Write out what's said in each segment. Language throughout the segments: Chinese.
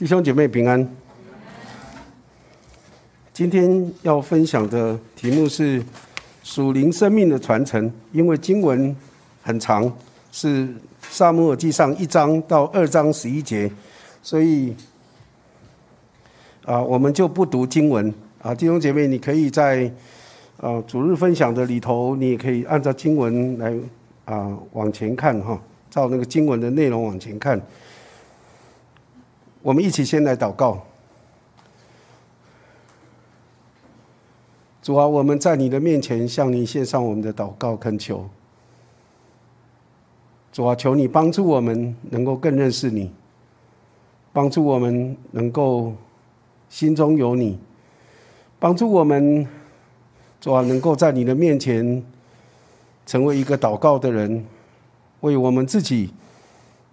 弟兄姐妹平安。今天要分享的题目是属灵生命的传承，因为经文很长，是萨母尔记上一章到二章十一节，所以啊，我们就不读经文啊。弟兄姐妹，你可以在啊主日分享的里头，你也可以按照经文来啊往前看哈，照那个经文的内容往前看。我们一起先来祷告。主啊，我们在你的面前向你献上我们的祷告恳求。主啊，求你帮助我们能够更认识你，帮助我们能够心中有你，帮助我们主啊，能够在你的面前成为一个祷告的人，为我们自己，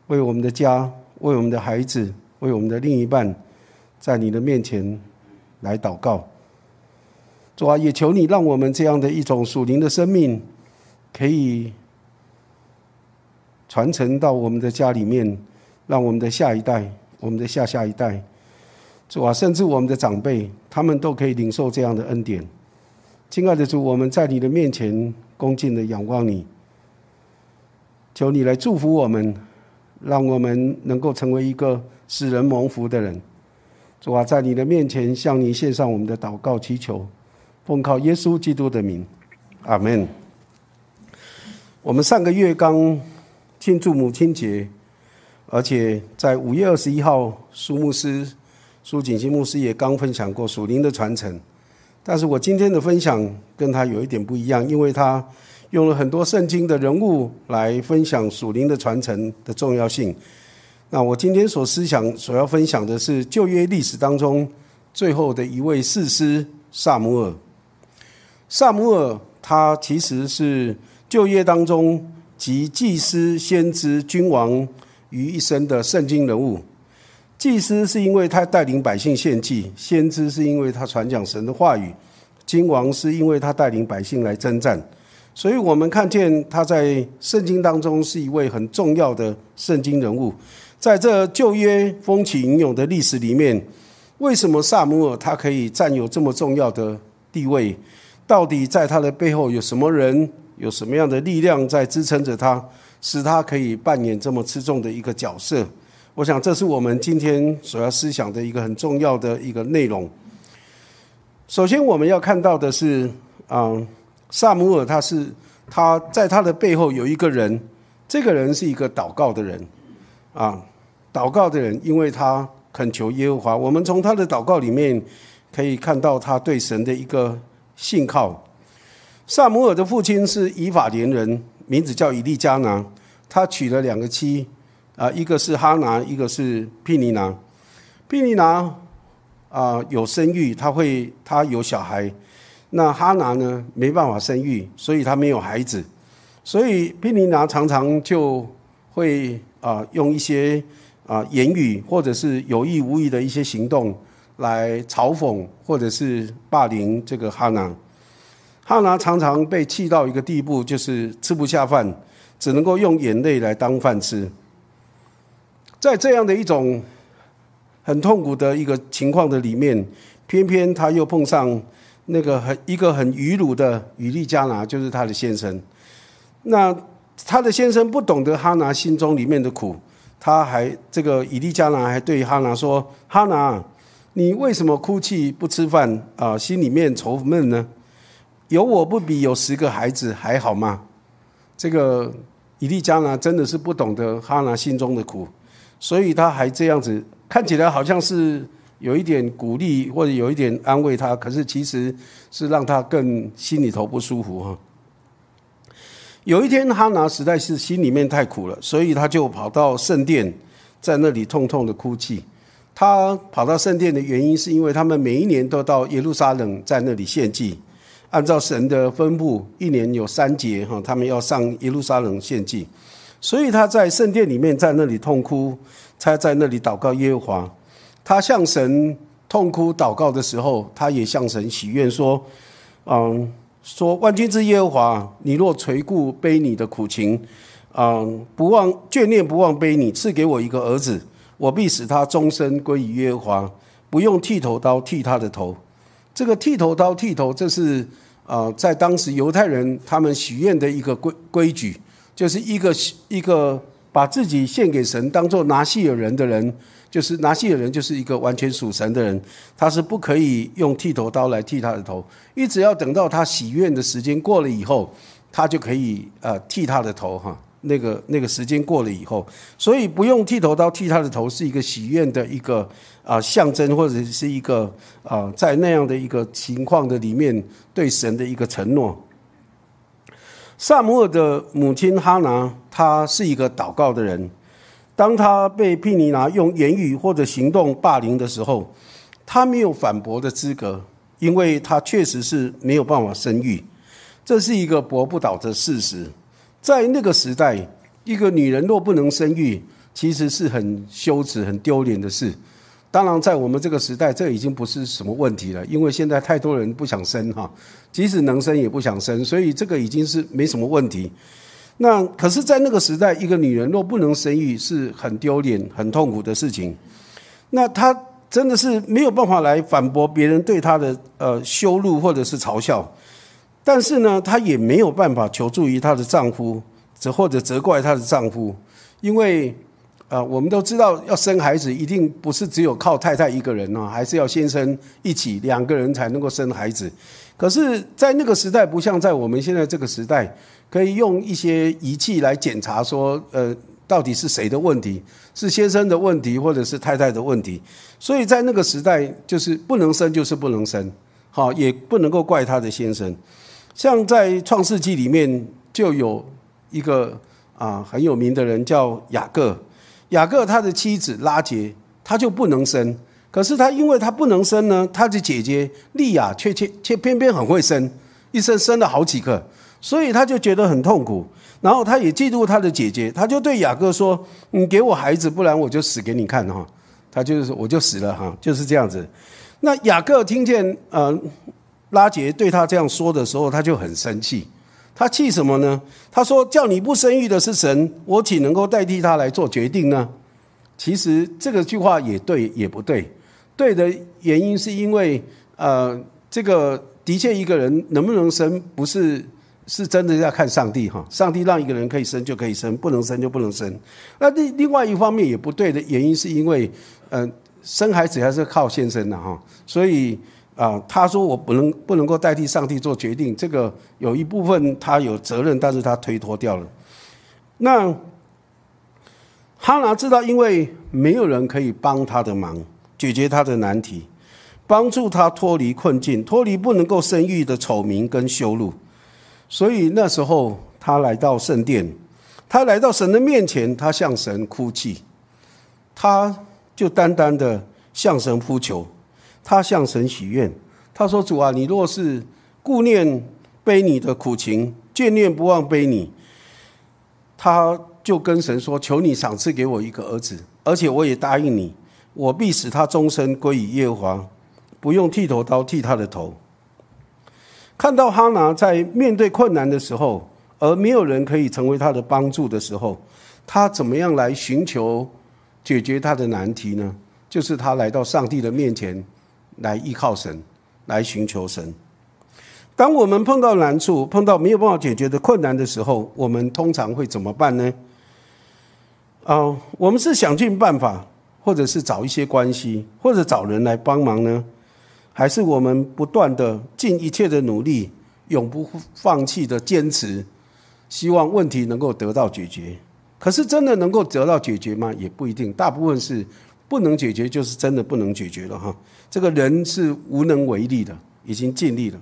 为我们的家，为我们的孩子。为我们的另一半，在你的面前来祷告，主啊，也求你让我们这样的一种属灵的生命，可以传承到我们的家里面，让我们的下一代、我们的下下一代，主啊，甚至我们的长辈，他们都可以领受这样的恩典。亲爱的主，我们在你的面前恭敬的仰望你，求你来祝福我们，让我们能够成为一个。使人蒙福的人，主啊，在你的面前向你献上我们的祷告祈求，奉靠耶稣基督的名，阿门。我们上个月刚庆祝母亲节，而且在五月二十一号，苏牧师、苏锦新牧师也刚分享过属灵的传承。但是我今天的分享跟他有一点不一样，因为他用了很多圣经的人物来分享属灵的传承的重要性。那我今天所思想、所要分享的是旧约历史当中最后的一位士师萨姆尔。萨姆尔他其实是旧约当中集祭司、先知、君王于一身的圣经人物。祭司是因为他带领百姓献祭，先知是因为他传讲神的话语，君王是因为他带领百姓来征战。所以我们看见他在圣经当中是一位很重要的圣经人物。在这旧约风起云涌的历史里面，为什么萨姆尔他可以占有这么重要的地位？到底在他的背后有什么人，有什么样的力量在支撑着他，使他可以扮演这么吃重的一个角色？我想，这是我们今天所要思想的一个很重要的一个内容。首先，我们要看到的是，啊，萨姆尔他是他在他的背后有一个人，这个人是一个祷告的人。啊，祷告的人，因为他恳求耶和华。我们从他的祷告里面可以看到他对神的一个信靠。萨姆尔的父亲是以法莲人，名字叫以利加拿，他娶了两个妻，啊，一个是哈拿，一个是毗尼拿。毗尼拿啊有生育，他会他有小孩，那哈拿呢没办法生育，所以他没有孩子，所以毗尼拿常常就会。啊，用一些啊言语或者是有意无意的一些行动来嘲讽或者是霸凌这个哈拿。哈拿常常被气到一个地步，就是吃不下饭，只能够用眼泪来当饭吃。在这样的一种很痛苦的一个情况的里面，偏偏他又碰上那个很一个很愚鲁的雨利加拿，就是他的先生。那。他的先生不懂得哈拿心中里面的苦，他还这个以利加拿还对哈拿说：“哈拿，你为什么哭泣不吃饭啊？心里面愁闷呢？有我不比有十个孩子还好吗？”这个以利加拿真的是不懂得哈拿心中的苦，所以他还这样子看起来好像是有一点鼓励或者有一点安慰他，可是其实是让他更心里头不舒服哈。有一天，哈拿实在是心里面太苦了，所以他就跑到圣殿，在那里痛痛的哭泣。他跑到圣殿的原因，是因为他们每一年都到耶路撒冷，在那里献祭，按照神的吩咐，一年有三节哈，他们要上耶路撒冷献祭。所以他在圣殿里面，在那里痛哭，他在那里祷告耶和华。他向神痛哭祷告的时候，他也向神许愿说：“嗯。”说万军之耶和华，你若垂顾悲你的苦情，啊，不忘眷念，不忘悲你，赐给我一个儿子，我必使他终身归于耶和华，不用剃头刀剃他的头。这个剃头刀剃头，这是啊，在当时犹太人他们许愿的一个规规矩，就是一个一个把自己献给神，当做拿细尔人的人，就是拿细尔人就是一个完全属神的人，他是不可以用剃头刀来剃他的头，一直要等到他许愿的时间过了以后，他就可以呃剃他的头哈。那个那个时间过了以后，所以不用剃头刀剃他的头，是一个许愿的一个啊象征，或者是一个啊在那样的一个情况的里面对神的一个承诺。萨摩尔的母亲哈拿，她是一个祷告的人。当他被毗尼拿用言语或者行动霸凌的时候，他没有反驳的资格，因为他确实是没有办法生育，这是一个驳不倒的事实。在那个时代，一个女人若不能生育，其实是很羞耻、很丢脸的事。当然，在我们这个时代，这已经不是什么问题了，因为现在太多人不想生哈，即使能生也不想生，所以这个已经是没什么问题。那可是，在那个时代，一个女人若不能生育，是很丢脸、很痛苦的事情。那她真的是没有办法来反驳别人对她的呃羞辱或者是嘲笑。但是呢，她也没有办法求助于她的丈夫，责或者责怪她的丈夫，因为，啊，我们都知道要生孩子一定不是只有靠太太一个人啊，还是要先生一起两个人才能够生孩子。可是，在那个时代，不像在我们现在这个时代，可以用一些仪器来检查说，呃，到底是谁的问题，是先生的问题，或者是太太的问题。所以在那个时代，就是不能生就是不能生，好，也不能够怪他的先生。像在创世纪里面就有一个啊很有名的人叫雅各，雅各他的妻子拉杰他就不能生，可是他因为他不能生呢，他的姐姐利亚却却却偏偏很会生，一生生了好几个，所以他就觉得很痛苦，然后他也嫉妒他的姐姐，他就对雅各说：“你给我孩子，不然我就死给你看哈。”他就是我就死了哈，就是这样子。那雅各听见呃。拉杰对他这样说的时候，他就很生气。他气什么呢？他说：“叫你不生育的是神，我岂能够代替他来做决定呢？”其实这个句话也对，也不对。对的原因是因为，呃，这个的确一个人能不能生，不是是真的要看上帝哈。上帝让一个人可以生就可以生，不能生就不能生。那另另外一方面也不对的原因是因为，嗯，生孩子还是靠先生的哈，所以。啊，他说我不能不能够代替上帝做决定，这个有一部分他有责任，但是他推脱掉了。那哈拿知道，因为没有人可以帮他的忙，解决他的难题，帮助他脱离困境，脱离不能够生育的丑名跟羞辱，所以那时候他来到圣殿，他来到神的面前，他向神哭泣，他就单单的向神呼求。他向神许愿，他说：“主啊，你若是顾念背你的苦情，眷念不忘背你，他就跟神说：求你赏赐给我一个儿子，而且我也答应你，我必使他终身归于耶和华，不用剃头刀剃他的头。”看到哈拿在面对困难的时候，而没有人可以成为他的帮助的时候，他怎么样来寻求解决他的难题呢？就是他来到上帝的面前。来依靠神，来寻求神。当我们碰到难处、碰到没有办法解决的困难的时候，我们通常会怎么办呢？啊，我们是想尽办法，或者是找一些关系，或者找人来帮忙呢？还是我们不断的尽一切的努力，永不放弃的坚持，希望问题能够得到解决？可是真的能够得到解决吗？也不一定，大部分是。不能解决，就是真的不能解决了哈。这个人是无能为力的，已经尽力了。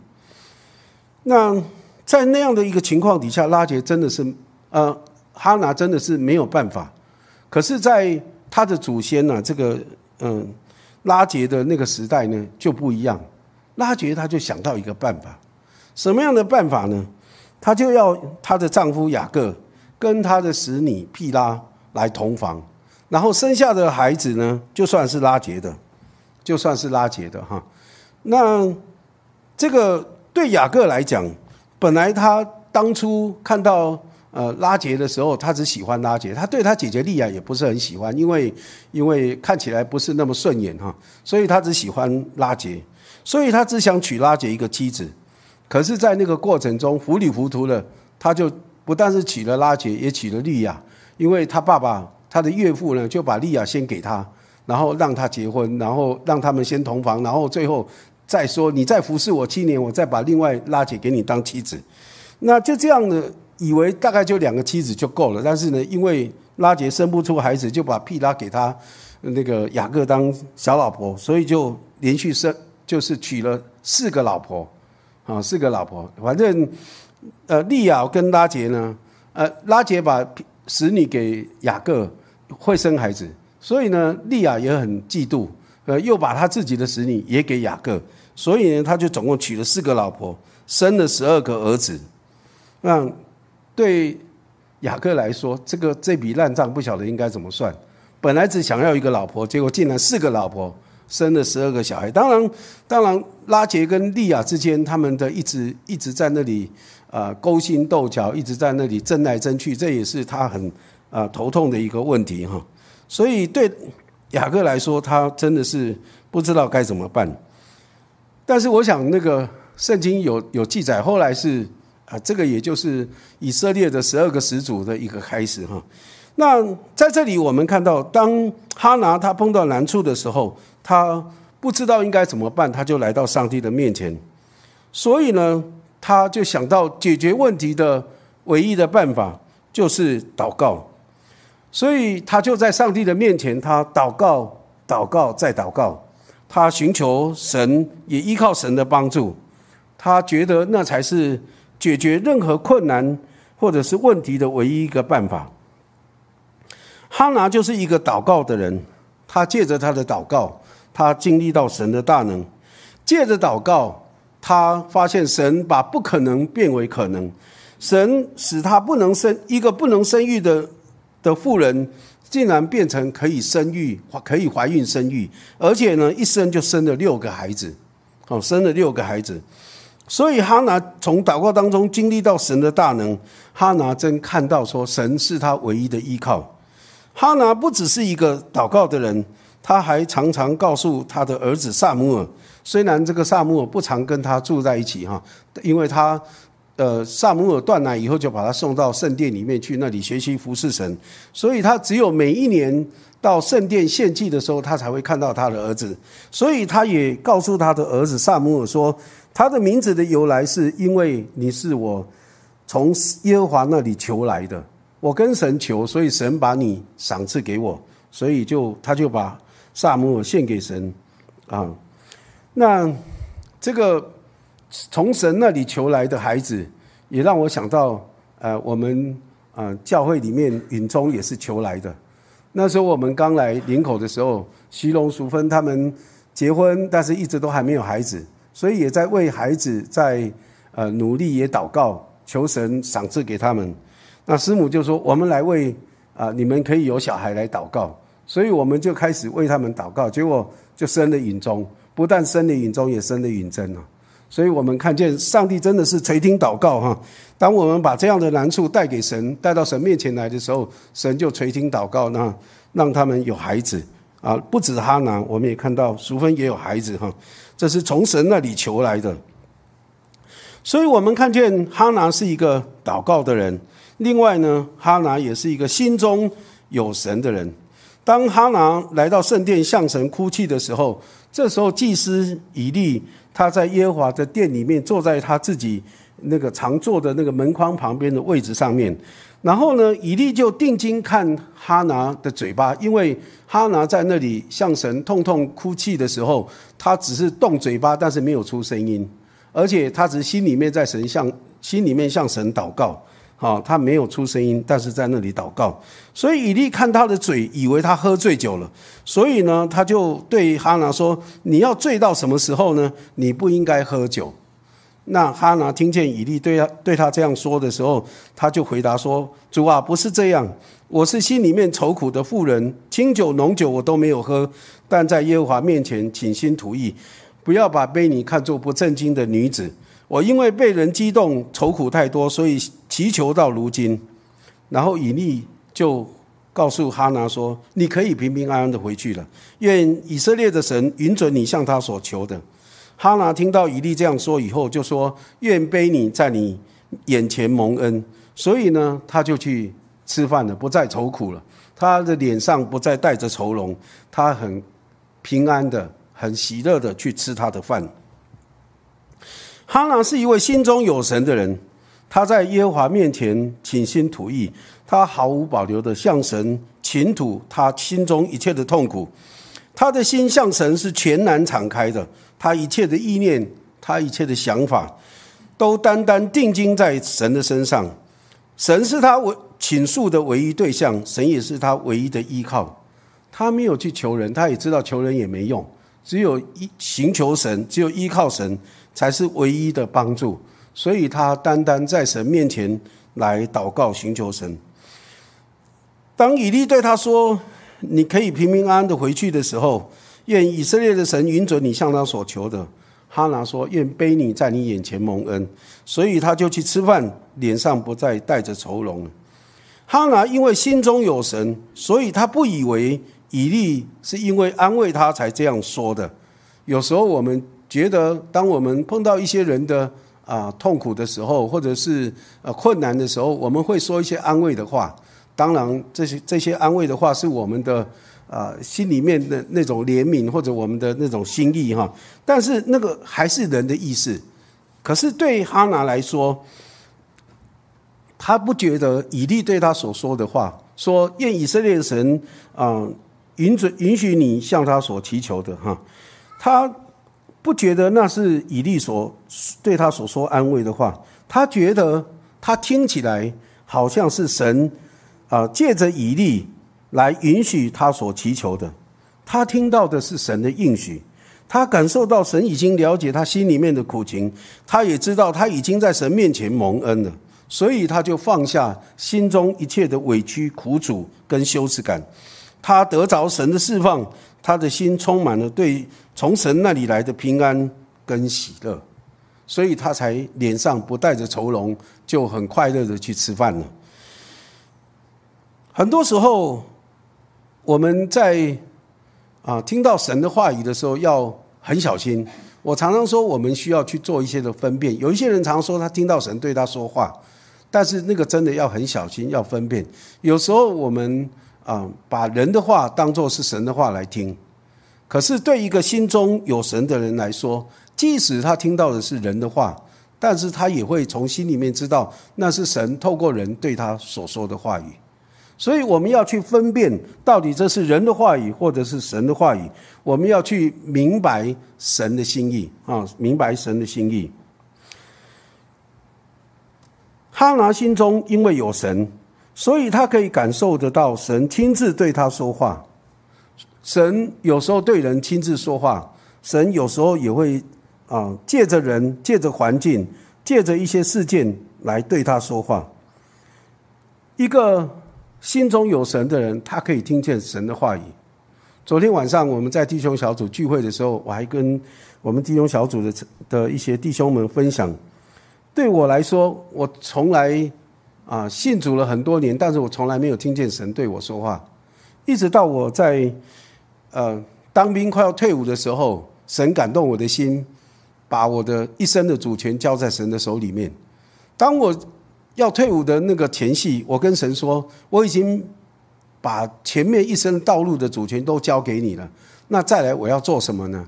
那在那样的一个情况底下，拉杰真的是，呃，哈拿真的是没有办法。可是，在他的祖先呢，这个嗯，拉杰的那个时代呢就不一样。拉杰他就想到一个办法，什么样的办法呢？他就要他的丈夫雅各跟他的使女毗拉来同房。然后生下的孩子呢，就算是拉杰的，就算是拉杰的哈。那这个对雅各来讲，本来他当初看到呃拉杰的时候，他只喜欢拉杰，他对他姐姐利亚也不是很喜欢，因为因为看起来不是那么顺眼哈，所以他只喜欢拉杰，所以他只想娶拉杰一个妻子。可是，在那个过程中糊里糊涂的，他就不但是娶了拉杰，也娶了利亚，因为他爸爸他的岳父呢就把利亚先给他，然后让他结婚，然后让他们先同房，然后最后再说你再服侍我七年，我再把另外拉杰给你当妻子。那就这样的以为大概就两个妻子就够了，但是呢，因为拉杰生不出孩子，就把屁拉给他那个雅各当小老婆，所以就连续生就是娶了四个老婆。啊，四个老婆，反正，呃，利亚跟拉杰呢，呃，拉杰把使女给雅各，会生孩子，所以呢，利亚也很嫉妒，呃，又把他自己的使女也给雅各，所以呢，他就总共娶了四个老婆，生了十二个儿子。那对雅各来说，这个这笔烂账不晓得应该怎么算。本来只想要一个老婆，结果竟然四个老婆。生了十二个小孩，当然，当然，拉杰跟利亚之间，他们的一直一直在那里啊勾心斗角，一直在那里争来争去，这也是他很啊头痛的一个问题哈。所以对雅各来说，他真的是不知道该怎么办。但是我想，那个圣经有有记载，后来是啊，这个也就是以色列的十二个始祖的一个开始哈。那在这里，我们看到，当哈拿他碰到难处的时候，他不知道应该怎么办，他就来到上帝的面前。所以呢，他就想到解决问题的唯一的办法就是祷告。所以他就在上帝的面前，他祷告、祷告再祷告，他寻求神，也依靠神的帮助。他觉得那才是解决任何困难或者是问题的唯一一个办法。哈拿就是一个祷告的人，他借着他的祷告，他经历到神的大能；借着祷告，他发现神把不可能变为可能，神使他不能生一个不能生育的的妇人，竟然变成可以生育，可以怀孕生育，而且呢，一生就生了六个孩子，哦，生了六个孩子。所以哈拿从祷告当中经历到神的大能，哈拿真看到说，神是他唯一的依靠。哈拿不只是一个祷告的人，他还常常告诉他的儿子萨姆尔。虽然这个萨姆尔不常跟他住在一起哈，因为他，呃，萨姆尔断奶以后就把他送到圣殿里面去那里学习服侍神，所以他只有每一年到圣殿献祭的时候，他才会看到他的儿子。所以他也告诉他的儿子萨姆尔说，他的名字的由来是因为你是我从耶和华那里求来的。我跟神求，所以神把你赏赐给我，所以就他就把萨姆尔献给神啊。那这个从神那里求来的孩子，也让我想到，呃，我们啊教会里面允中也是求来的。那时候我们刚来林口的时候，徐龙、淑芬他们结婚，但是一直都还没有孩子，所以也在为孩子在呃努力，也祷告求神赏赐给他们。那师母就说：“我们来为啊，你们可以有小孩来祷告。”所以我们就开始为他们祷告，结果就生了允中，不但生了允中，也生了允贞了。所以我们看见上帝真的是垂听祷告哈。当我们把这样的难处带给神，带到神面前来的时候，神就垂听祷告，那让他们有孩子啊。不止哈拿，我们也看到淑芬也有孩子哈。这是从神那里求来的。所以我们看见哈拿是一个祷告的人。另外呢，哈拿也是一个心中有神的人。当哈拿来到圣殿向神哭泣的时候，这时候祭司以利他在耶和华的殿里面，坐在他自己那个常坐的那个门框旁边的位置上面。然后呢，以利就定睛看哈拿的嘴巴，因为哈拿在那里向神痛痛哭泣的时候，他只是动嘴巴，但是没有出声音，而且他只是心里面在神向心里面向神祷告。好，他没有出声音，但是在那里祷告。所以以利看他的嘴，以为他喝醉酒了。所以呢，他就对哈拿说：“你要醉到什么时候呢？你不应该喝酒。”那哈拿听见以利对他对他这样说的时候，他就回答说：“主啊，不是这样，我是心里面愁苦的妇人，清酒浓酒我都没有喝，但在耶和华面前倾心吐意，不要把卑尼看作不正经的女子。”我因为被人激动，愁苦太多，所以祈求到如今。然后以利就告诉哈拿说：“你可以平平安安的回去了。愿以色列的神允准你向他所求的。”哈拿听到以利这样说以后，就说：“愿卑你在你眼前蒙恩。”所以呢，他就去吃饭了，不再愁苦了。他的脸上不再带着愁容，他很平安的、很喜乐的去吃他的饭。哈拿是一位心中有神的人，他在耶和华面前倾心吐意，他毫无保留的向神倾吐他心中一切的痛苦。他的心向神是全然敞开的，他一切的意念，他一切的想法，都单单定睛在神的身上。神是他唯倾诉的唯一对象，神也是他唯一的依靠。他没有去求人，他也知道求人也没用，只有依寻求神，只有依靠神才是唯一的帮助。所以他单单在神面前来祷告寻求神。当以利对他说：“你可以平平安安的回去的时候，愿以色列的神允准你向他所求的。”哈拿说：“愿卑你在你眼前蒙恩。”所以他就去吃饭，脸上不再带着愁容。哈拿因为心中有神，所以他不以为以利是因为安慰他才这样说的。有时候我们觉得，当我们碰到一些人的啊痛苦的时候，或者是呃困难的时候，我们会说一些安慰的话。当然，这些这些安慰的话是我们的啊心里面的那种怜悯或者我们的那种心意哈。但是那个还是人的意思。可是对哈拿来说，他不觉得以利对他所说的话，说愿以色列神啊允准允许你向他所祈求的哈，他不觉得那是以利所对他所说安慰的话，他觉得他听起来好像是神啊借着以利来允许他所祈求的，他听到的是神的应许，他感受到神已经了解他心里面的苦情，他也知道他已经在神面前蒙恩了。所以他就放下心中一切的委屈、苦楚跟羞耻感，他得着神的释放，他的心充满了对从神那里来的平安跟喜乐，所以他才脸上不带着愁容，就很快乐的去吃饭了。很多时候，我们在啊听到神的话语的时候要很小心。我常常说，我们需要去做一些的分辨。有一些人常说他听到神对他说话。但是那个真的要很小心，要分辨。有时候我们啊，把人的话当作是神的话来听，可是对一个心中有神的人来说，即使他听到的是人的话，但是他也会从心里面知道那是神透过人对他所说的话语。所以我们要去分辨，到底这是人的话语，或者是神的话语。我们要去明白神的心意啊，明白神的心意。哈拿心中因为有神，所以他可以感受得到神亲自对他说话。神有时候对人亲自说话，神有时候也会啊借着人、借着环境、借着一些事件来对他说话。一个心中有神的人，他可以听见神的话语。昨天晚上我们在弟兄小组聚会的时候，我还跟我们弟兄小组的的一些弟兄们分享。对我来说，我从来啊信主了很多年，但是我从来没有听见神对我说话。一直到我在呃当兵快要退伍的时候，神感动我的心，把我的一生的主权交在神的手里面。当我要退伍的那个前夕，我跟神说，我已经把前面一生道路的主权都交给你了。那再来我要做什么呢？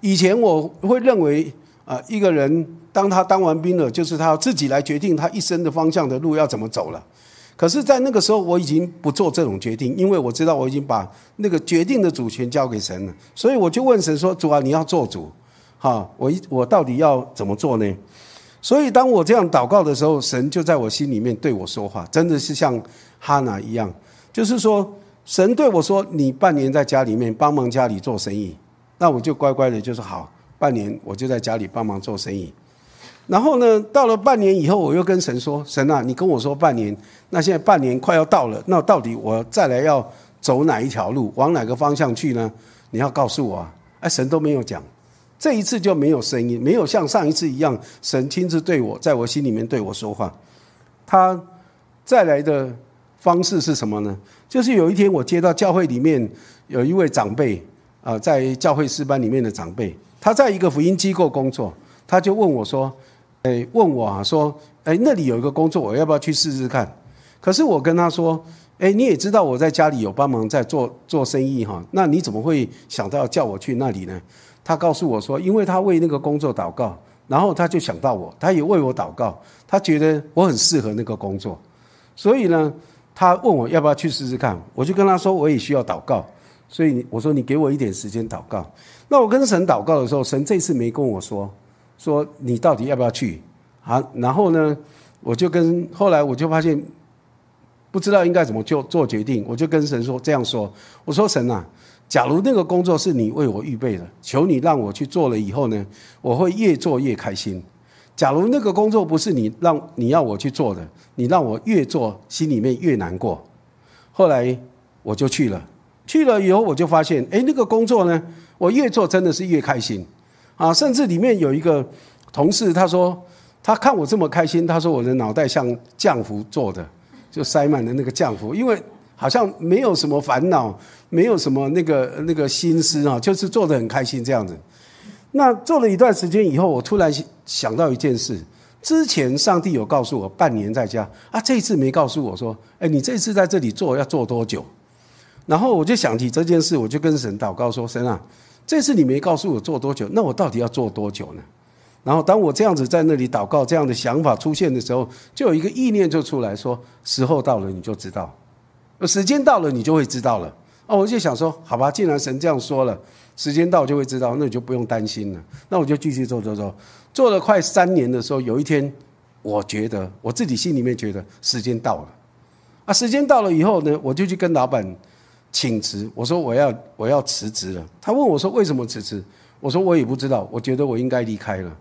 以前我会认为啊一个人。当他当完兵了，就是他自己来决定他一生的方向的路要怎么走了。可是，在那个时候，我已经不做这种决定，因为我知道我已经把那个决定的主权交给神了。所以，我就问神说：“主啊，你要做主，哈，我一我到底要怎么做呢？”所以，当我这样祷告的时候，神就在我心里面对我说话，真的是像哈娜一样，就是说，神对我说：“你半年在家里面帮忙家里做生意。”那我就乖乖的，就说好，半年我就在家里帮忙做生意。然后呢，到了半年以后，我又跟神说：“神啊，你跟我说半年，那现在半年快要到了，那到底我再来要走哪一条路，往哪个方向去呢？你要告诉我啊！”哎，神都没有讲，这一次就没有声音，没有像上一次一样，神亲自对我，在我心里面对我说话。他再来的方式是什么呢？就是有一天我接到教会里面有一位长辈啊，在教会师班里面的长辈，他在一个福音机构工作，他就问我说：“哎，问我啊，说，哎，那里有一个工作，我要不要去试试看？”可是我跟他说：“哎，你也知道我在家里有帮忙在做做生意哈，那你怎么会想到叫我去那里呢？”他告诉我说：“因为他为那个工作祷告，然后他就想到我，他也为我祷告，他觉得我很适合那个工作，所以呢，他问我要不要去试试看。我就跟他说我也需要祷告，所以我说你给我一点时间祷告。那我跟神祷告的时候，神这次没跟我说说你到底要不要去啊？然后呢，我就跟后来我就发现。”不知道应该怎么就做决定，我就跟神说这样说：“我说神啊，假如那个工作是你为我预备的，求你让我去做了以后呢，我会越做越开心；假如那个工作不是你让你要我去做的，你让我越做心里面越难过。”后来我就去了，去了以后我就发现，哎，那个工作呢，我越做真的是越开心啊！甚至里面有一个同事，他说他看我这么开心，他说我的脑袋像浆糊做的。就塞满了那个浆糊，因为好像没有什么烦恼，没有什么那个那个心思啊，就是做的很开心这样子。那做了一段时间以后，我突然想到一件事：之前上帝有告诉我半年在家啊，这次没告诉我说，哎，你这次在这里做要做多久？然后我就想起这件事，我就跟神祷告说：神啊，这次你没告诉我做多久，那我到底要做多久呢？然后，当我这样子在那里祷告，这样的想法出现的时候，就有一个意念就出来说：时候到了，你就知道；时间到了，你就会知道了。哦，我就想说，好吧，既然神这样说了，时间到就会知道，那你就不用担心了。那我就继续做做做，做了快三年的时候，有一天，我觉得我自己心里面觉得时间到了。啊，时间到了以后呢，我就去跟老板请辞，我说我要我要辞职了。他问我说为什么辞职？我说我也不知道，我觉得我应该离开了。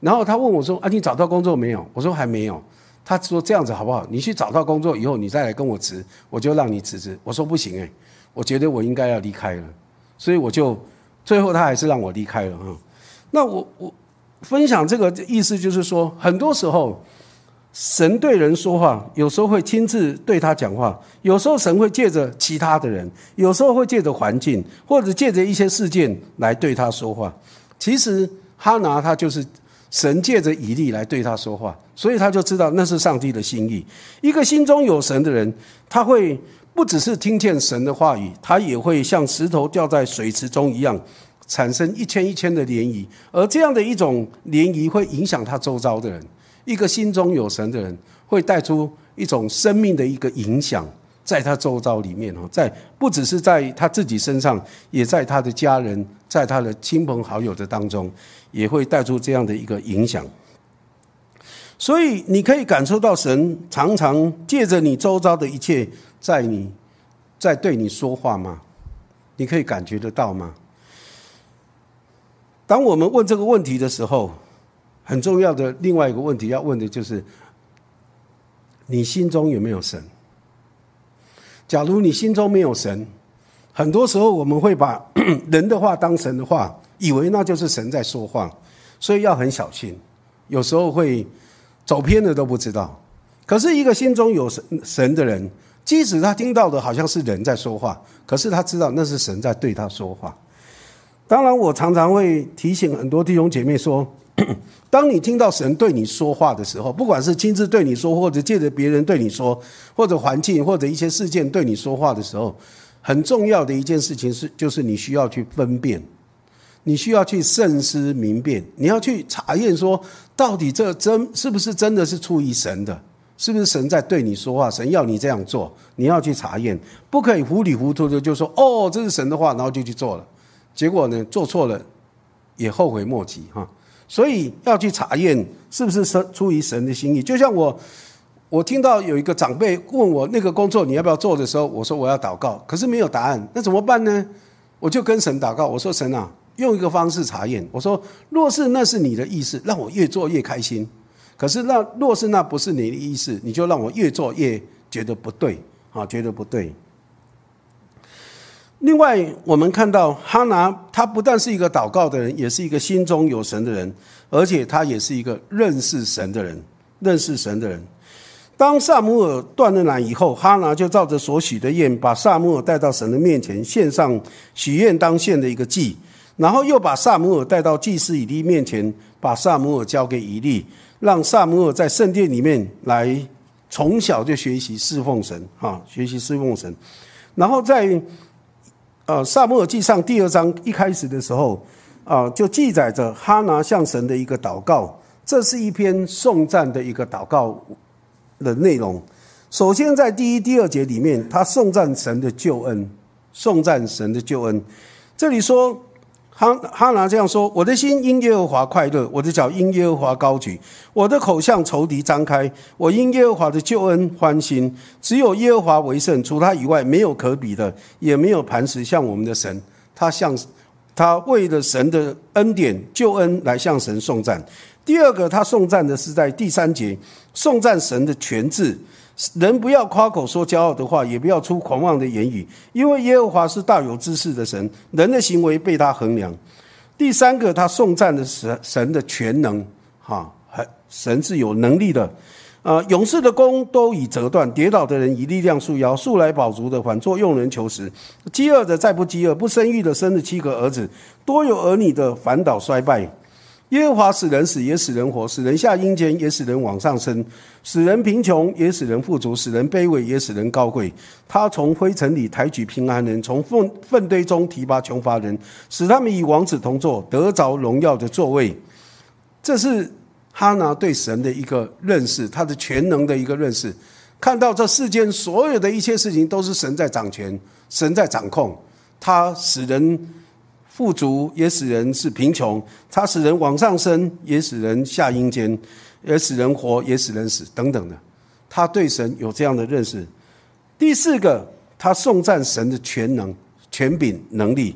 然后他问我说：“啊，你找到工作没有？”我说：“还没有。”他说：“这样子好不好？你去找到工作以后，你再来跟我辞，我就让你辞职。”我说：“不行哎，我觉得我应该要离开了。”所以我就最后他还是让我离开了啊。那我我分享这个意思就是说，很多时候神对人说话，有时候会亲自对他讲话，有时候神会借着其他的人，有时候会借着环境，或者借着一些事件来对他说话。其实哈拿他就是。神借着以利来对他说话，所以他就知道那是上帝的心意。一个心中有神的人，他会不只是听见神的话语，他也会像石头掉在水池中一样，产生一圈一圈的涟漪。而这样的一种涟漪会影响他周遭的人。一个心中有神的人，会带出一种生命的一个影响，在他周遭里面哦，在不只是在他自己身上，也在他的家人，在他的亲朋好友的当中。也会带出这样的一个影响，所以你可以感受到神常常借着你周遭的一切，在你，在对你说话吗？你可以感觉得到吗？当我们问这个问题的时候，很重要的另外一个问题要问的就是：你心中有没有神？假如你心中没有神，很多时候我们会把 人的话当神的话。以为那就是神在说话，所以要很小心，有时候会走偏了都不知道。可是，一个心中有神神的人，即使他听到的好像是人在说话，可是他知道那是神在对他说话。当然，我常常会提醒很多弟兄姐妹说：，当你听到神对你说话的时候，不管是亲自对你说，或者借着别人对你说，或者环境或者一些事件对你说话的时候，很重要的一件事情是，就是你需要去分辨。你需要去慎思明辨，你要去查验说，到底这真是不是真的是出于神的？是不是神在对你说话？神要你这样做，你要去查验，不可以糊里糊涂的就说哦，这是神的话，然后就去做了，结果呢，做错了也后悔莫及哈。所以要去查验是不是神出于神的心意。就像我，我听到有一个长辈问我那个工作你要不要做的时候，我说我要祷告，可是没有答案，那怎么办呢？我就跟神祷告，我说神啊。用一个方式查验，我说：若是那是你的意思，让我越做越开心；可是那若是那不是你的意思，你就让我越做越觉得不对啊，觉得不对。另外，我们看到哈拿，他不但是一个祷告的人，也是一个心中有神的人，而且他也是一个认识神的人，认识神的人。当萨姆尔断了奶以后，哈拿就照着所许的愿，把萨姆尔带到神的面前，献上许愿当献的一个祭，然后又把萨姆尔带到祭司以利面前，把萨姆尔交给以利，让萨姆尔在圣殿里面来从小就学习侍奉神，哈，学习侍奉神。然后在呃萨母尔记上第二章一开始的时候，啊，就记载着哈拿向神的一个祷告，这是一篇颂赞的一个祷告。的内容，首先在第一、第二节里面，他颂赞神的救恩，颂赞神的救恩。这里说，哈哈拿这样说：“我的心因耶和华快乐，我的脚因耶和华高举，我的口向仇敌张开，我因耶和华的救恩欢心。只有耶和华为圣，除他以外没有可比的，也没有磐石像我们的神。他向他为了神的恩典救恩来向神颂赞。”第二个，他颂赞的是在第三节，颂赞神的全智。人不要夸口说骄傲的话，也不要出狂妄的言语，因为耶和华是大有知识的神，人的行为被他衡量。第三个，他颂赞的神神的全能，哈，神是有能力的。啊，勇士的弓都已折断，跌倒的人以力量束腰，素来饱足的反作用人求食，饥饿的再不饥饿，不生育的生了七个儿子，多有儿女的反倒衰败。耶和华使人死，也使人活；使人下阴间，也使人往上升；使人贫穷，也使人富足；使人卑微，也使人高贵。他从灰尘里抬举平安人，从粪粪堆中提拔穷乏人，使他们与王子同坐，得着荣耀的座位。这是哈拿对神的一个认识，他的全能的一个认识。看到这世间所有的一切事情都是神在掌权，神在掌控，他使人。富足也使人是贫穷，它使人往上升，也使人下阴间，也使人活，也使人死，等等的。他对神有这样的认识。第四个，他颂赞神的全能、权柄、能力。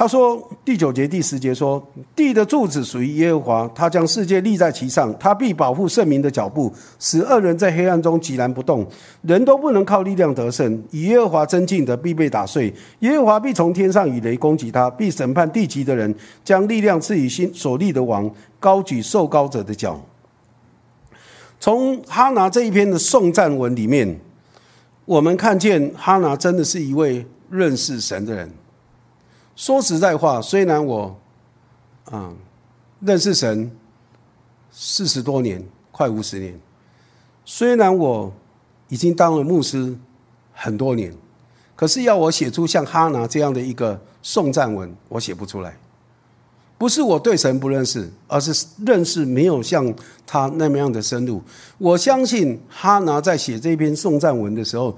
他说第九节、第十节说：“地的柱子属于耶和华，他将世界立在其上，他必保护圣民的脚步，使恶人在黑暗中寂然不动。人都不能靠力量得胜，以耶和华增进的必被打碎。耶和华必从天上以雷攻击他，必审判地级的人，将力量赐予心所立的王，高举受高者的脚。”从哈拿这一篇的颂赞文里面，我们看见哈拿真的是一位认识神的人。说实在话，虽然我，啊，认识神四十多年，快五十年，虽然我已经当了牧师很多年，可是要我写出像哈拿这样的一个颂赞文，我写不出来。不是我对神不认识，而是认识没有像他那么样的深入。我相信哈拿在写这篇颂赞文的时候，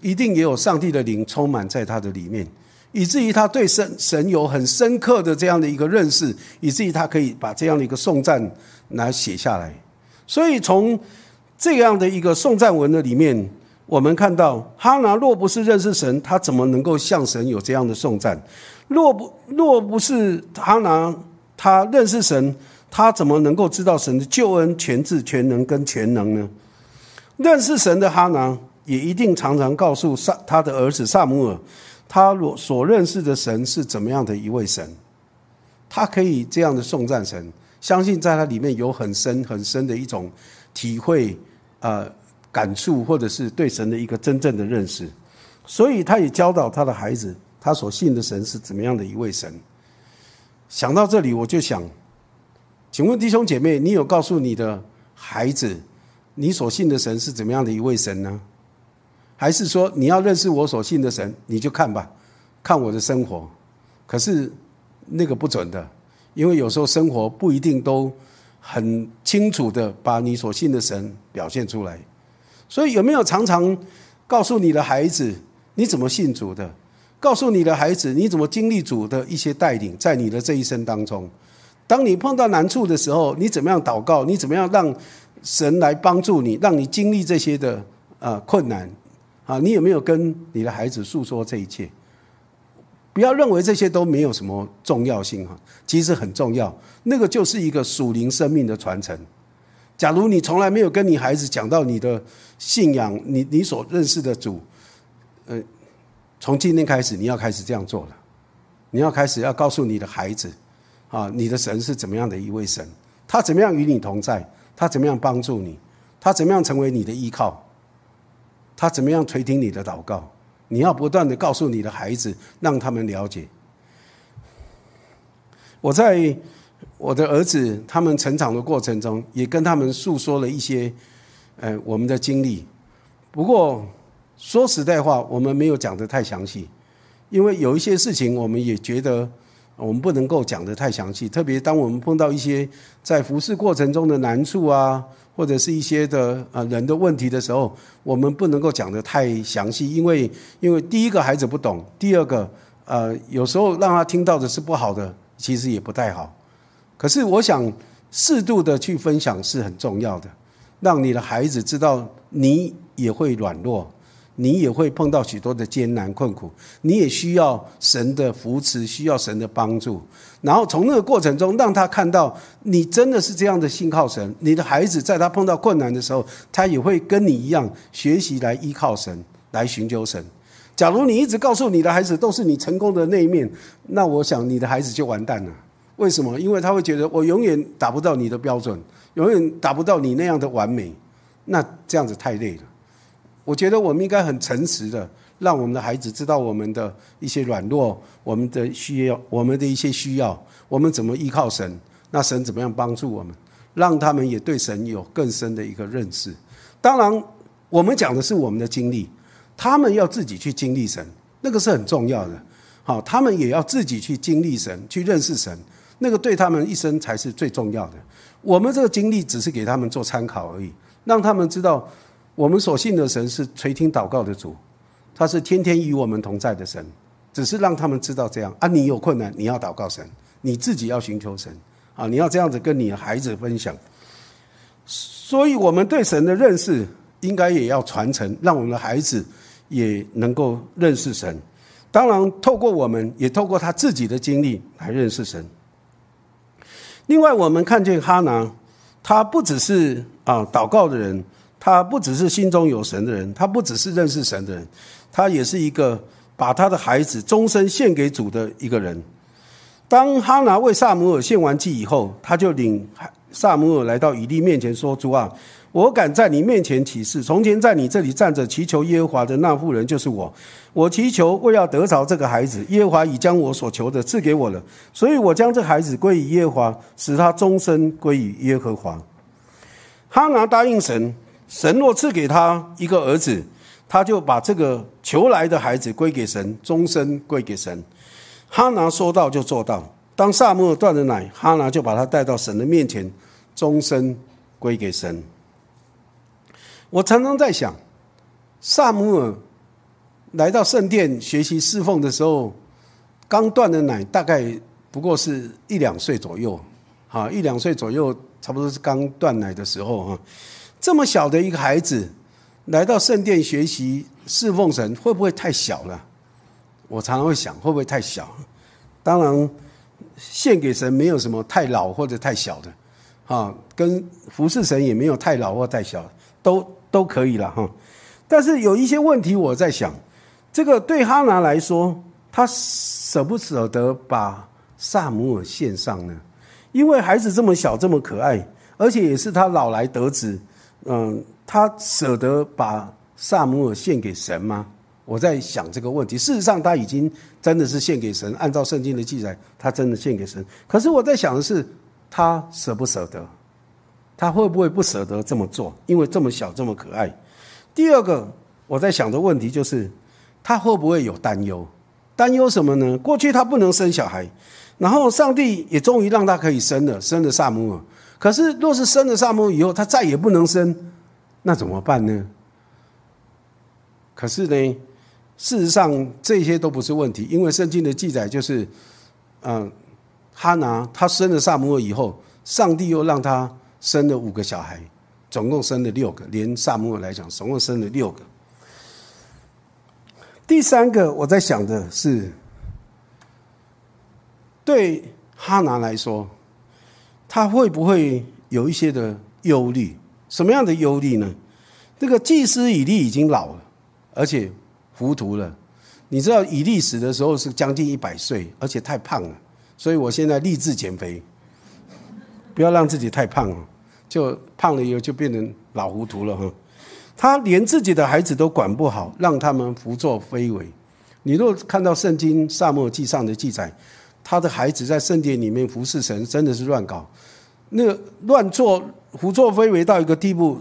一定也有上帝的灵充满在他的里面。以至于他对神神有很深刻的这样的一个认识，以至于他可以把这样的一个颂赞来写下来。所以从这样的一个颂赞文的里面，我们看到哈拿若不是认识神，他怎么能够向神有这样的颂赞？若不若不是哈拿他认识神，他怎么能够知道神的救恩、全智、全能跟全能呢？认识神的哈拿也一定常常告诉萨他的儿子萨姆尔。他所认识的神是怎么样的一位神？他可以这样的颂赞神，相信在他里面有很深很深的一种体会、呃感触，或者是对神的一个真正的认识。所以他也教导他的孩子，他所信的神是怎么样的一位神。想到这里，我就想，请问弟兄姐妹，你有告诉你的孩子，你所信的神是怎么样的一位神呢？还是说你要认识我所信的神，你就看吧，看我的生活。可是那个不准的，因为有时候生活不一定都很清楚的把你所信的神表现出来。所以有没有常常告诉你的孩子你怎么信主的？告诉你的孩子你怎么经历主的一些带领，在你的这一生当中，当你碰到难处的时候，你怎么样祷告？你怎么样让神来帮助你，让你经历这些的呃困难？啊，你有没有跟你的孩子诉说这一切？不要认为这些都没有什么重要性哈，其实很重要。那个就是一个属灵生命的传承。假如你从来没有跟你孩子讲到你的信仰，你你所认识的主，呃，从今天开始你要开始这样做了。你要开始要告诉你的孩子，啊，你的神是怎么样的一位神？他怎么样与你同在？他怎么样帮助你？他怎么样成为你的依靠？他怎么样垂听你的祷告？你要不断的告诉你的孩子，让他们了解。我在我的儿子他们成长的过程中，也跟他们诉说了一些，呃，我们的经历。不过说实在话，我们没有讲的太详细，因为有一些事情，我们也觉得我们不能够讲的太详细。特别当我们碰到一些在服侍过程中的难处啊，或者是一些的呃人的问题的时候，我们不能够讲的太详细，因为因为第一个孩子不懂，第二个呃有时候让他听到的是不好的。其实也不太好，可是我想适度的去分享是很重要的，让你的孩子知道你也会软弱，你也会碰到许多的艰难困苦，你也需要神的扶持，需要神的帮助。然后从那个过程中，让他看到你真的是这样的信靠神。你的孩子在他碰到困难的时候，他也会跟你一样学习来依靠神，来寻求神。假如你一直告诉你的孩子都是你成功的那一面，那我想你的孩子就完蛋了。为什么？因为他会觉得我永远达不到你的标准，永远达不到你那样的完美，那这样子太累了。我觉得我们应该很诚实的，让我们的孩子知道我们的一些软弱，我们的需要，我们的一些需要，我们怎么依靠神，那神怎么样帮助我们，让他们也对神有更深的一个认识。当然，我们讲的是我们的经历。他们要自己去经历神，那个是很重要的。好，他们也要自己去经历神，去认识神，那个对他们一生才是最重要的。我们这个经历只是给他们做参考而已，让他们知道我们所信的神是垂听祷告的主，他是天天与我们同在的神。只是让他们知道这样啊，你有困难你要祷告神，你自己要寻求神啊，你要这样子跟你的孩子分享。所以，我们对神的认识应该也要传承，让我们的孩子。也能够认识神，当然透过我们，也透过他自己的经历来认识神。另外，我们看见哈拿，他不只是啊祷告的人，他不只是心中有神的人，他不只是认识神的人，他也是一个把他的孩子终身献给主的一个人。当哈拿为萨姆尔献完祭以后，他就领萨姆尔来到以利面前说：“主啊。”我敢在你面前起誓，从前在你这里站着祈求耶和华的那妇人就是我。我祈求为要得着这个孩子，耶和华已将我所求的赐给我了，所以我将这孩子归于耶和华，使他终身归于耶和华。哈拿答应神，神若赐给他一个儿子，他就把这个求来的孩子归给神，终身归给神。哈拿说到就做到。当萨母尔断了奶，哈拿就把他带到神的面前，终身归给神。我常常在想，萨姆尔来到圣殿学习侍奉的时候，刚断的奶大概不过是一两岁左右，哈，一两岁左右，差不多是刚断奶的时候哈。这么小的一个孩子来到圣殿学习侍奉神，会不会太小了？我常常会想，会不会太小？当然，献给神没有什么太老或者太小的，哈，跟服侍神也没有太老或太小，都。都可以了哈，但是有一些问题我在想，这个对哈拿来说，他舍不舍得把萨姆尔献上呢？因为孩子这么小这么可爱，而且也是他老来得子，嗯，他舍得把萨姆尔献给神吗？我在想这个问题。事实上，他已经真的是献给神，按照圣经的记载，他真的献给神。可是我在想的是，他舍不舍得？他会不会不舍得这么做？因为这么小，这么可爱。第二个，我在想的问题就是，他会不会有担忧？担忧什么呢？过去他不能生小孩，然后上帝也终于让他可以生了，生了萨姆尔。可是，若是生了萨摩以后，他再也不能生，那怎么办呢？可是呢，事实上这些都不是问题，因为圣经的记载就是，嗯，哈拿他生了萨摩以后，上帝又让他。生了五个小孩，总共生了六个，连萨母尔来讲，总共生了六个。第三个，我在想的是，对哈拿来说，他会不会有一些的忧虑？什么样的忧虑呢？这个祭司以利已经老了，而且糊涂了。你知道以利死的时候是将近一百岁，而且太胖了，所以我现在立志减肥，不要让自己太胖了。就胖了以后就变成老糊涂了哈。他连自己的孩子都管不好，让他们胡作非为。你若看到圣经萨摩记上的记载，他的孩子在圣殿里面服侍神，真的是乱搞，那乱做胡作非为到一个地步，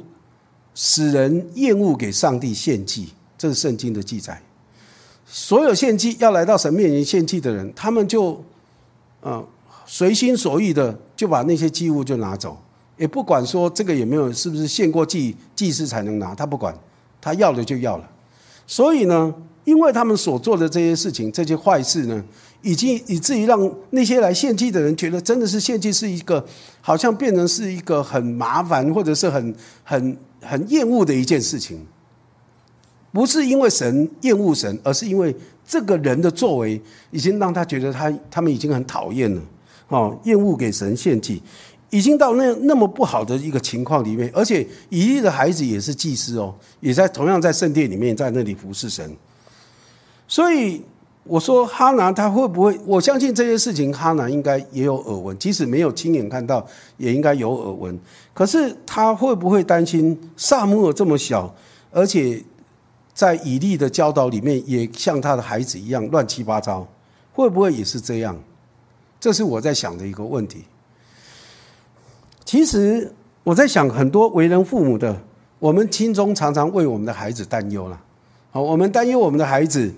使人厌恶给上帝献祭。这是圣经的记载。所有献祭要来到神面前献祭的人，他们就啊随心所欲的就把那些祭物就拿走。也不管说这个有没有是不是献过祭祭司才能拿，他不管，他要的就要了。所以呢，因为他们所做的这些事情、这些坏事呢，已经以至于让那些来献祭的人觉得，真的是献祭是一个好像变成是一个很麻烦或者是很很很厌恶的一件事情。不是因为神厌恶神，而是因为这个人的作为已经让他觉得他他们已经很讨厌了，哦，厌恶给神献祭。已经到那那么不好的一个情况里面，而且以利的孩子也是祭司哦，也在同样在圣殿里面在那里服侍神。所以我说哈拿他会不会？我相信这些事情哈拿应该也有耳闻，即使没有亲眼看到，也应该有耳闻。可是他会不会担心萨母尔这么小，而且在以利的教导里面也像他的孩子一样乱七八糟？会不会也是这样？这是我在想的一个问题。其实我在想，很多为人父母的，我们心中常常为我们的孩子担忧了。好，我们担忧我们的孩子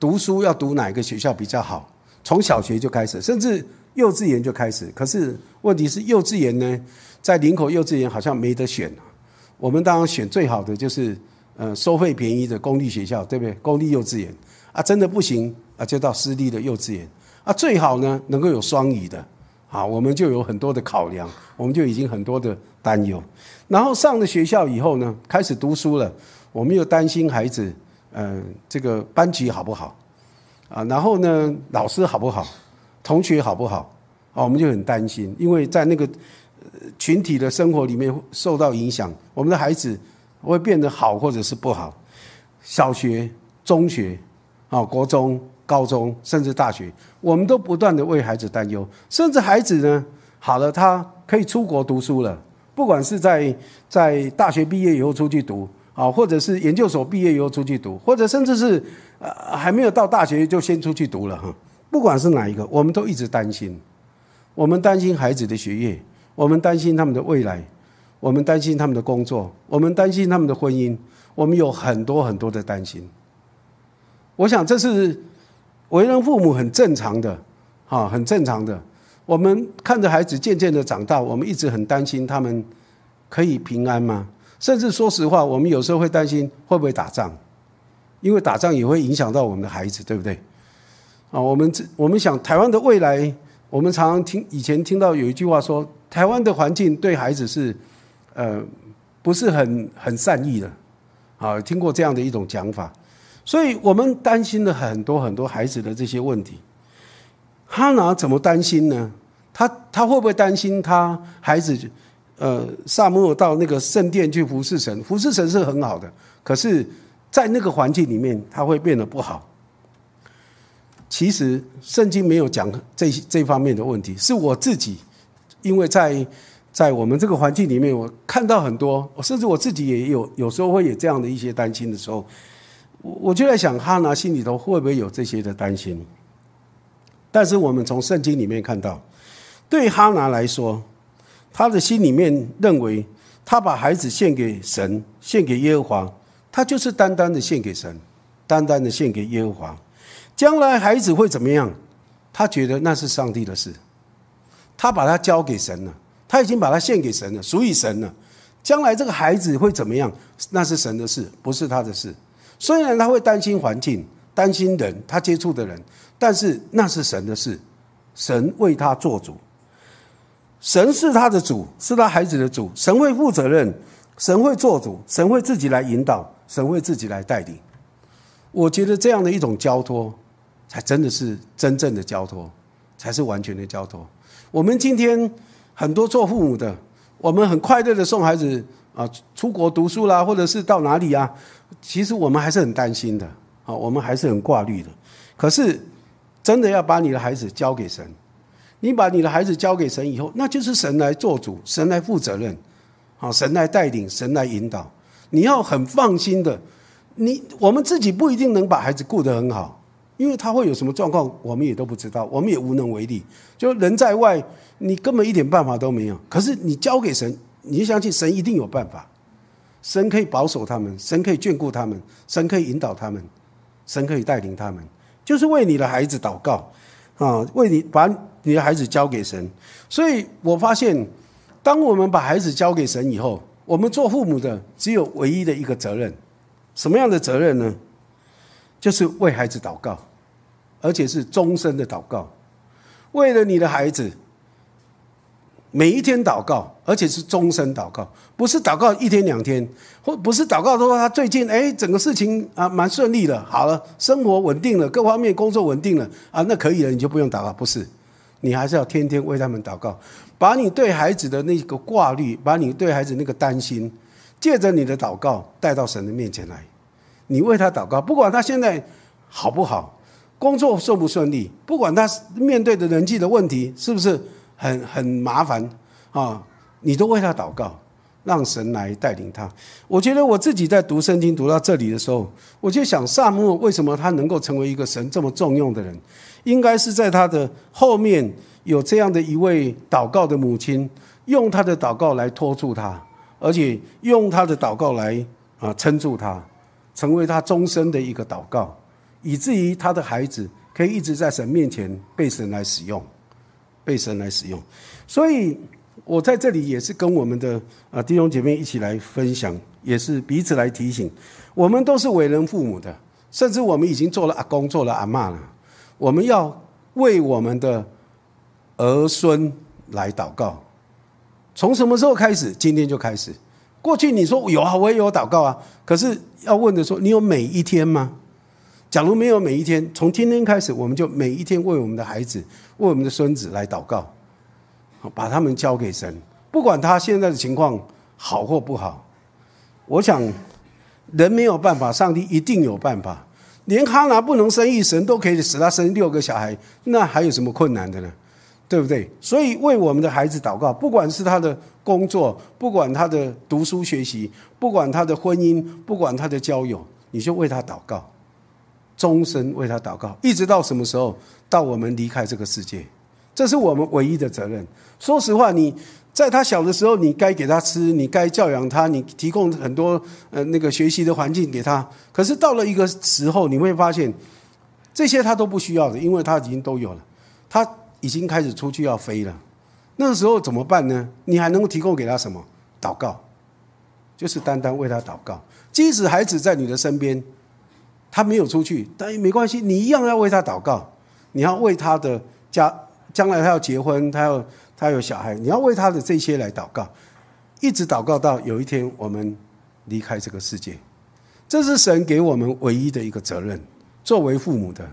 读书要读哪个学校比较好，从小学就开始，甚至幼稚园就开始。可是问题是，幼稚园呢，在林口幼稚园好像没得选。我们当然选最好的，就是呃收费便宜的公立学校，对不对？公立幼稚园啊，真的不行啊，就到私立的幼稚园啊，最好呢能够有双语的。好，我们就有很多的考量，我们就已经很多的担忧。然后上了学校以后呢，开始读书了，我们又担心孩子，嗯，这个班级好不好？啊，然后呢，老师好不好？同学好不好？啊，我们就很担心，因为在那个群体的生活里面受到影响，我们的孩子会变得好或者是不好。小学、中学，啊，国中。高中甚至大学，我们都不断的为孩子担忧，甚至孩子呢，好了，他可以出国读书了，不管是在在大学毕业以后出去读啊，或者是研究所毕业以后出去读，或者甚至是呃还没有到大学就先出去读了哈，不管是哪一个，我们都一直担心，我们担心孩子的学业，我们担心他们的未来，我们担心他们的工作，我们担心他们的婚姻，我们有很多很多的担心。我想这是。为人父母很正常的，哈，很正常的。我们看着孩子渐渐的长大，我们一直很担心他们可以平安吗？甚至说实话，我们有时候会担心会不会打仗，因为打仗也会影响到我们的孩子，对不对？啊，我们这我们想台湾的未来，我们常常听以前听到有一句话说，台湾的环境对孩子是呃不是很很善意的，啊，听过这样的一种讲法。所以我们担心了很多很多孩子的这些问题。哈拿怎么担心呢？他他会不会担心他孩子？呃，萨摩尔到那个圣殿去服侍神，服侍神是很好的。可是，在那个环境里面，他会变得不好。其实圣经没有讲这这方面的问题，是我自己，因为在在我们这个环境里面，我看到很多，甚至我自己也有有时候会有这样的一些担心的时候。我我就在想，哈拿心里头会不会有这些的担心？但是我们从圣经里面看到，对哈拿来说，他的心里面认为，他把孩子献给神，献给耶和华，他就是单单的献给神，单单的献给耶和华。将来孩子会怎么样？他觉得那是上帝的事，他把他交给神了，他已经把他献给神了，属于神了。将来这个孩子会怎么样？那是神的事，不是他的事。虽然他会担心环境，担心人，他接触的人，但是那是神的事，神为他做主，神是他的主，是他孩子的主，神会负责任，神会做主，神会自己来引导，神会自己来带领。我觉得这样的一种交托，才真的是真正的交托，才是完全的交托。我们今天很多做父母的，我们很快乐的送孩子啊出国读书啦，或者是到哪里啊。其实我们还是很担心的，啊，我们还是很挂虑的。可是，真的要把你的孩子交给神，你把你的孩子交给神以后，那就是神来做主，神来负责任，好，神来带领，神来引导。你要很放心的，你我们自己不一定能把孩子顾得很好，因为他会有什么状况，我们也都不知道，我们也无能为力。就人在外，你根本一点办法都没有。可是你交给神，你就相信神一定有办法，神可以保守他们，神可以眷顾他们，神可以引导他们，神可以带领他们，就是为你的孩子祷告啊，为你把你的孩子交给神。所以我发现。当我们把孩子交给神以后，我们做父母的只有唯一的一个责任，什么样的责任呢？就是为孩子祷告，而且是终身的祷告，为了你的孩子，每一天祷告，而且是终身祷告，不是祷告一天两天，或不是祷告说他最近哎整个事情啊蛮顺利的，好了，生活稳定了，各方面工作稳定了啊，那可以了，你就不用祷告，不是，你还是要天天为他们祷告。把你对孩子的那个挂虑，把你对孩子那个担心，借着你的祷告带到神的面前来。你为他祷告，不管他现在好不好，工作顺不顺利，不管他面对的人际的问题是不是很很麻烦啊，你都为他祷告，让神来带领他。我觉得我自己在读圣经读到这里的时候，我就想，萨母为什么他能够成为一个神这么重用的人，应该是在他的后面。有这样的一位祷告的母亲，用他的祷告来托住他，而且用他的祷告来啊撑住他，成为他终身的一个祷告，以至于他的孩子可以一直在神面前被神来使用，被神来使用。所以我在这里也是跟我们的啊弟兄姐妹一起来分享，也是彼此来提醒，我们都是为人父母的，甚至我们已经做了阿公，做了阿妈了，我们要为我们的。儿孙来祷告，从什么时候开始？今天就开始。过去你说有啊，我也有祷告啊。可是要问的说，你有每一天吗？假如没有每一天，从今天开始，我们就每一天为我们的孩子、为我们的孙子来祷告，把他们交给神。不管他现在的情况好或不好，我想人没有办法，上帝一定有办法。连哈拿不能生育，神都可以使他生六个小孩，那还有什么困难的呢？对不对？所以为我们的孩子祷告，不管是他的工作，不管他的读书学习，不管他的婚姻，不管他的交友，你就为他祷告，终身为他祷告，一直到什么时候？到我们离开这个世界，这是我们唯一的责任。说实话，你在他小的时候，你该给他吃，你该教养他，你提供很多呃那个学习的环境给他。可是到了一个时候，你会发现这些他都不需要的，因为他已经都有了，他。已经开始出去要飞了，那个时候怎么办呢？你还能够提供给他什么？祷告，就是单单为他祷告。即使孩子在你的身边，他没有出去，但也没关系，你一样要为他祷告。你要为他的家，将来他要结婚，他要他有小孩，你要为他的这些来祷告，一直祷告到有一天我们离开这个世界。这是神给我们唯一的一个责任，作为父母的，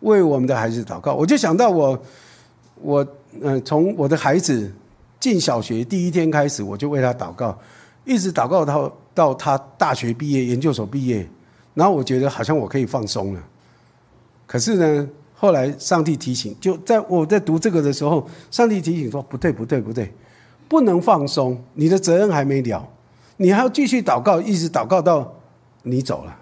为我们的孩子祷告。我就想到我。我嗯，从我的孩子进小学第一天开始，我就为他祷告，一直祷告到到他大学毕业、研究所毕业，然后我觉得好像我可以放松了。可是呢，后来上帝提醒，就在我在读这个的时候，上帝提醒说：不对，不对，不对，不能放松，你的责任还没了，你还要继续祷告，一直祷告到你走了，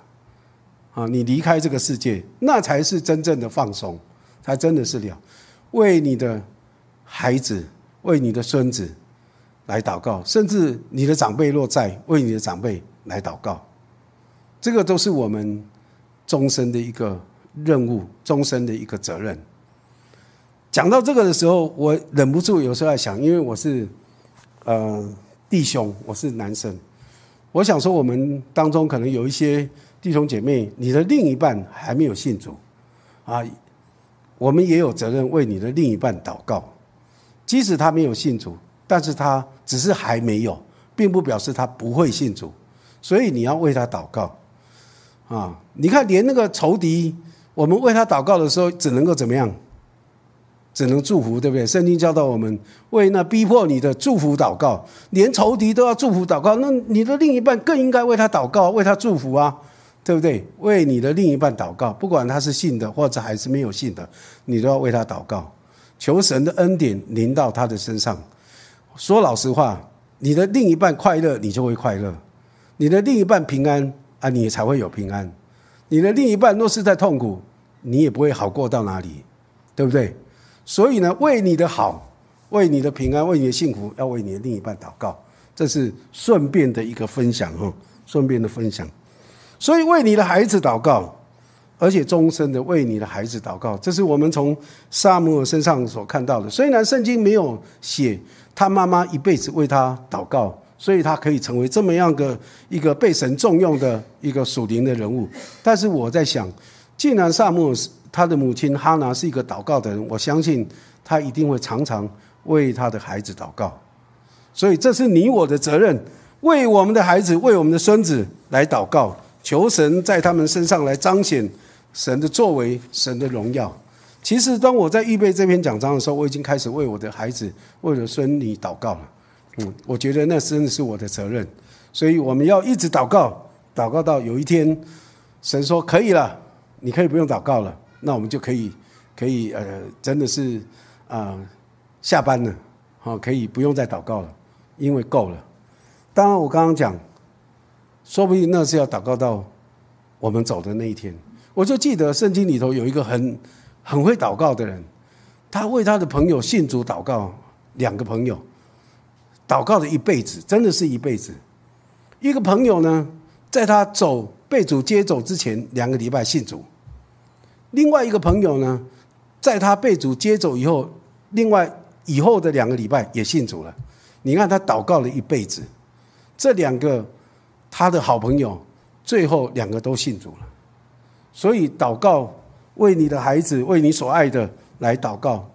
啊，你离开这个世界，那才是真正的放松，才真的是了。为你的孩子，为你的孙子来祷告，甚至你的长辈若在，为你的长辈来祷告，这个都是我们终身的一个任务，终身的一个责任。讲到这个的时候，我忍不住有时候在想，因为我是呃弟兄，我是男生，我想说，我们当中可能有一些弟兄姐妹，你的另一半还没有信主啊。我们也有责任为你的另一半祷告，即使他没有信主，但是他只是还没有，并不表示他不会信主，所以你要为他祷告。啊，你看，连那个仇敌，我们为他祷告的时候，只能够怎么样？只能祝福，对不对？圣经教导我们为那逼迫你的祝福祷告，连仇敌都要祝福祷告，那你的另一半更应该为他祷告，为他祝福啊。对不对？为你的另一半祷告，不管他是信的或者还是没有信的，你都要为他祷告，求神的恩典临到他的身上。说老实话，你的另一半快乐，你就会快乐；你的另一半平安啊，你才会有平安。你的另一半若是在痛苦，你也不会好过到哪里，对不对？所以呢，为你的好，为你的平安，为你的幸福，要为你的另一半祷告。这是顺便的一个分享哈，顺便的分享。所以为你的孩子祷告，而且终身的为你的孩子祷告，这是我们从萨姆尔身上所看到的。虽然圣经没有写他妈妈一辈子为他祷告。所以他可以成为这么样的一个被神重用的一个属灵的人物。但是我在想，既然萨姆他的母亲哈拿是一个祷告的人，我相信他一定会常常为他的孩子祷告。所以这是你我的责任，为我们的孩子、为我们的孙子来祷告，求神在他们身上来彰显神的作为、神的荣耀。其实，当我在预备这篇讲章的时候，我已经开始为我的孩子、为了孙女祷告了。嗯，我觉得那真的是我的责任，所以我们要一直祷告，祷告到有一天，神说可以了，你可以不用祷告了，那我们就可以，可以呃，真的是啊，下班了，好，可以不用再祷告了，因为够了。当然，我刚刚讲，说不定那是要祷告到我们走的那一天。我就记得圣经里头有一个很很会祷告的人，他为他的朋友信主祷告，两个朋友。祷告了一辈子，真的是一辈子。一个朋友呢，在他走被主接走之前两个礼拜信主；另外一个朋友呢，在他被主接走以后，另外以后的两个礼拜也信主了。你看他祷告了一辈子，这两个他的好朋友，最后两个都信主了。所以祷告，为你的孩子，为你所爱的来祷告，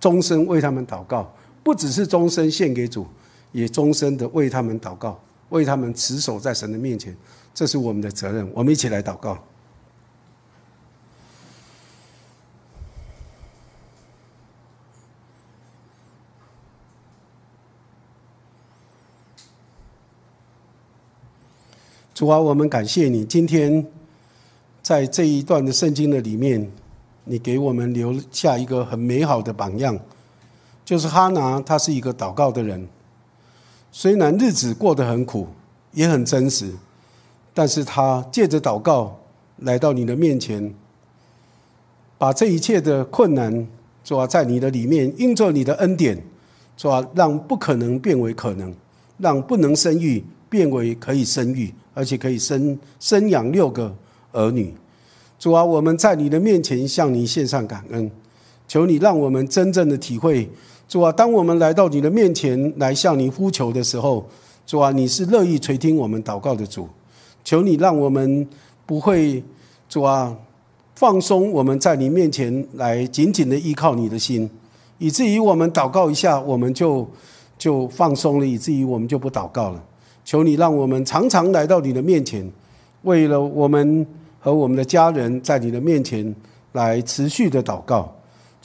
终身为他们祷告，不只是终身献给主。也终身的为他们祷告，为他们持守在神的面前，这是我们的责任。我们一起来祷告。主啊，我们感谢你，今天在这一段的圣经的里面，你给我们留下一个很美好的榜样，就是哈拿，他是一个祷告的人。虽然日子过得很苦，也很真实，但是他借着祷告来到你的面前，把这一切的困难，主要在你的里面，因着你的恩典，主要让不可能变为可能，让不能生育变为可以生育，而且可以生生养六个儿女。主啊，我们在你的面前向你献上感恩，求你让我们真正的体会。主啊，当我们来到你的面前来向你呼求的时候，主啊，你是乐意垂听我们祷告的主。求你让我们不会，主啊，放松我们在你面前来紧紧的依靠你的心，以至于我们祷告一下，我们就就放松了，以至于我们就不祷告了。求你让我们常常来到你的面前，为了我们和我们的家人，在你的面前来持续的祷告。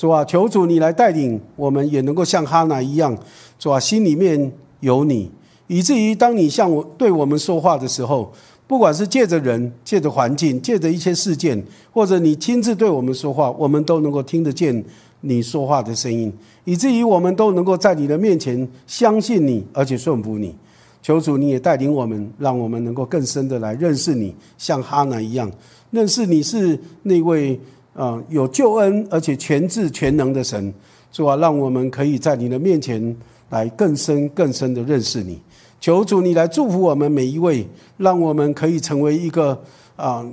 主啊，求主你来带领我们，也能够像哈拿一样，主啊，心里面有你，以至于当你向我对我们说话的时候，不管是借着人、借着环境、借着一些事件，或者你亲自对我们说话，我们都能够听得见你说话的声音，以至于我们都能够在你的面前相信你，而且顺服你。求主你也带领我们，让我们能够更深的来认识你，像哈拿一样，认识你是那位。啊，有救恩而且全智全能的神，主啊，让我们可以在你的面前来更深更深的认识你。求主你来祝福我们每一位，让我们可以成为一个啊，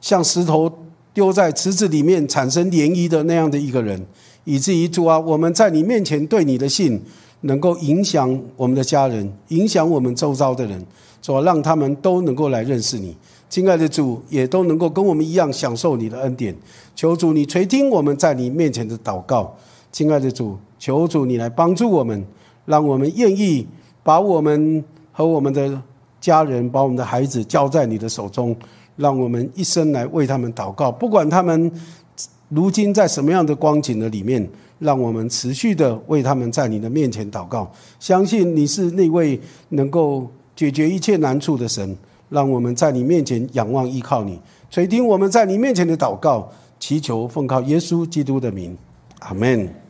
像石头丢在池子里面产生涟漪的那样的一个人，以至于主啊，我们在你面前对你的信能够影响我们的家人，影响我们周遭的人，主啊，让他们都能够来认识你。亲爱的主，也都能够跟我们一样享受你的恩典。求主你垂听我们在你面前的祷告。亲爱的主，求主你来帮助我们，让我们愿意把我们和我们的家人、把我们的孩子交在你的手中，让我们一生来为他们祷告。不管他们如今在什么样的光景的里面，让我们持续的为他们在你的面前祷告。相信你是那位能够解决一切难处的神。让我们在你面前仰望依靠你，垂听我们在你面前的祷告，祈求奉靠耶稣基督的名，阿门。